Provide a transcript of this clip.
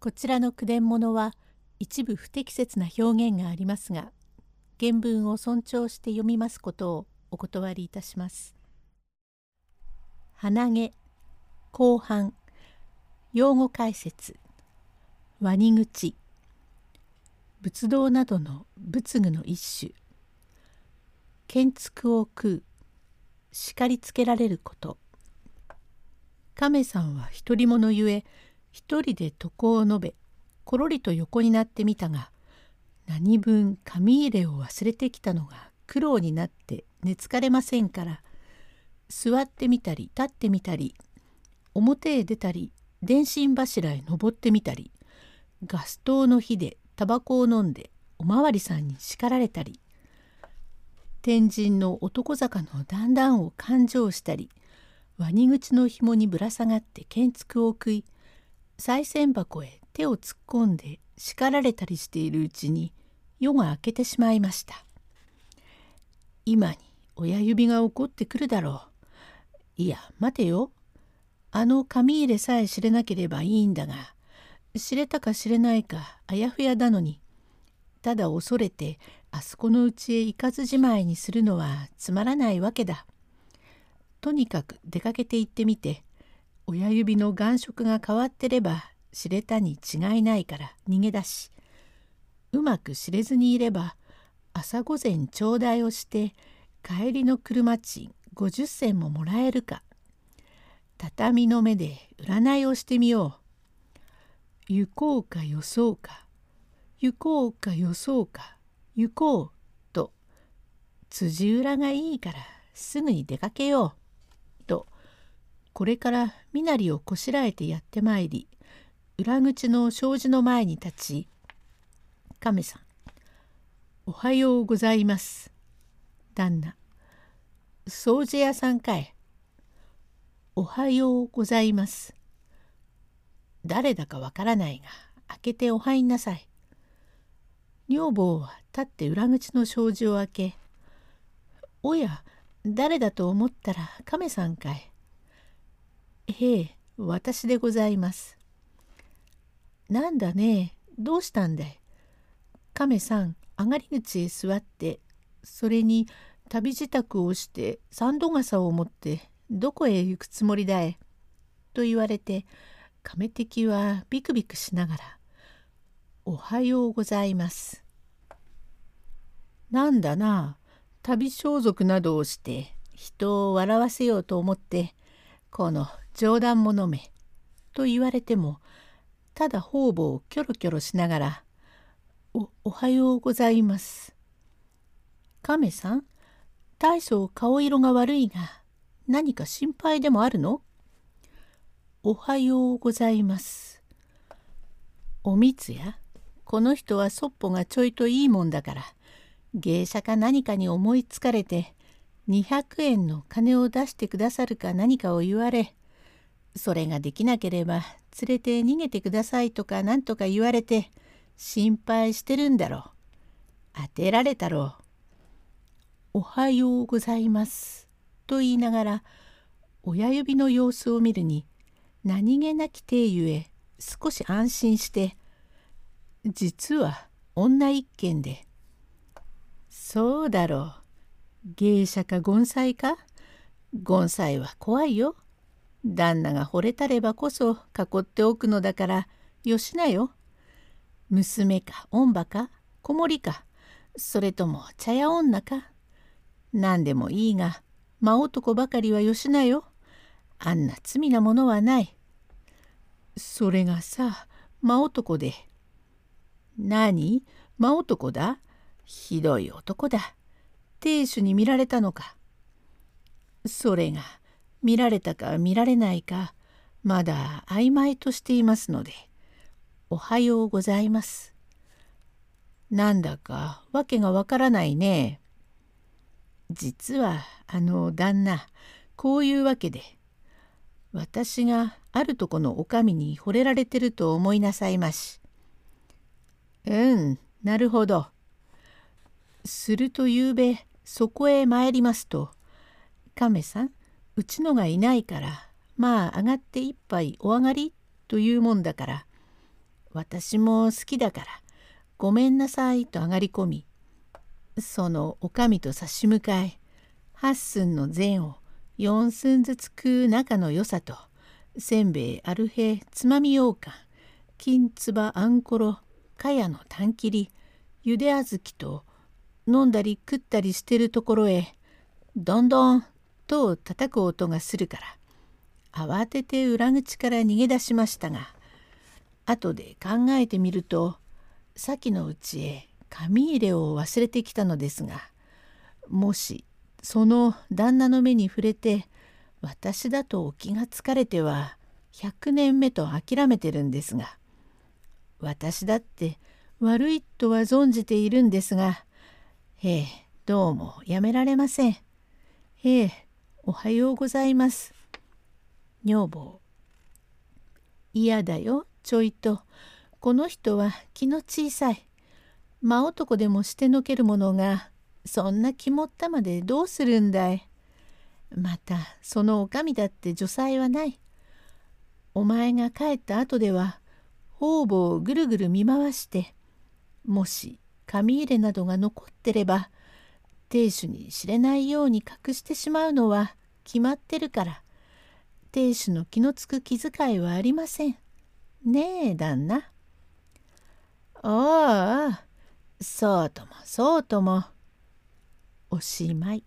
こちらの句伝物は一部不適切な表現がありますが原文を尊重して読みますことをお断りいたします。鼻毛後半用語解説ワニ口仏道などの仏具の一種建築を食う叱りつけられること亀さんは独り者ゆえ一人で床を述べころりと横になってみたが何分紙入れを忘れてきたのが苦労になって寝つかれませんから座ってみたり立ってみたり表へ出たり電信柱へ登ってみたりガス灯の火でタバコを飲んでおまわりさんに叱られたり天神の男坂の段々を勘定したりワニ口の紐にぶら下がって建築を食い賽銭箱へ手を突っ込んで叱られたりしているうちに夜が明けてしまいました。今に親指が怒ってくるだろう。いや待てよ。あの紙入れさえ知れなければいいんだが知れたか知れないかあやふやだのにただ恐れてあそこのうちへ行かずじまいにするのはつまらないわけだ。とにかく出かけて行ってみて親指の眼色が変わってれば知れたに違いないから逃げ出しうまく知れずにいれば朝午前頂戴をして帰りの車賃50銭ももらえるか。畳の目で占いをしてみよう。行こうかよそうか。行こうかよそうか。行こうと。辻裏がいいからすぐに出かけよう。これから身なりをこしらえてやってまいり裏口の障子の前に立ち「亀さんおはようございます」「旦那掃除屋さんかい」「おはようございます」「誰だかわからないが開けてお入んなさい」女房は立って裏口の障子を開け「おや誰だと思ったら亀さんかい」へえ、私でございます。なんだね、どうしたんだい？亀さん、上がり口へ座って、それに旅支度をして三度傘を持ってどこへ行くつもりだい？と言われて、亀敵はビクビクしながら、おはようございます。なんだな、旅装束などをして人を笑わせようと思って、この冗談ものめ」と言われてもただ方々をキョロキョロしながら「おおはようございます」「亀さん大層顔色が悪いが何か心配でもあるの?」「おはようございます」「おみつやこの人はそっぽがちょいといいもんだから芸者か何かに思いつかれて200円の金を出してくださるか何かを言われそれができなければ連れて逃げてくださいとか何とか言われて心配してるんだろう。当てられたろう。おはようございます。と言いながら親指の様子を見るに何気なき体ゆえ少し安心して実は女一軒で「そうだろう芸者か盆栽か？盆栽は怖いよ。旦那が惚れたればこそ囲っておくのだからよしなよ。娘か恩馬か子守かそれとも茶屋女か何でもいいが真男ばかりはよしなよ。あんな罪なものはない。それがさ真男で。何？真男だ？ひどい男だ。亭主に見られたのか。それが見られたか見られないかまだ曖昧としていますのでおはようございます。なんだかわけがわからないね。実はあの旦那こういうわけで私があるとこの女将に惚れられてると思いなさいまし。うんなるほど。するとゆうべそこへ参りますと亀さんうちのがいないからまあ上がって一杯お上がりというもんだから私も好きだからごめんなさいと上がり込みそのおかみと差し向かい八寸の膳を四寸ずつ食う仲の良さとせんべいアルヘつまみようかん金つばあんころかやのたん切りゆであずきと飲んだり食ったりしてるところへどんどんと叩く音がするから慌てて裏口から逃げ出しましたが後で考えてみると先のうちへ紙入れを忘れてきたのですがもしその旦那の目に触れて私だと気がつかれては100年目と諦めてるんですが私だって悪いとは存じているんですがええどうもやめられません。ええおはようございます。女房。嫌だよちょいと。この人は気の小さい。真男でもしてのけるものがそんな肝ったまでどうするんだい。またそのおかみだって女才はない。お前が帰った後では方々をぐるぐる見回してもし紙入れなどが残ってれば亭主に知れないように隠してしまうのは決まってるから亭主の気のつく気遣いはありません。ねえ旦那。ああそうともそうとも。おしまい。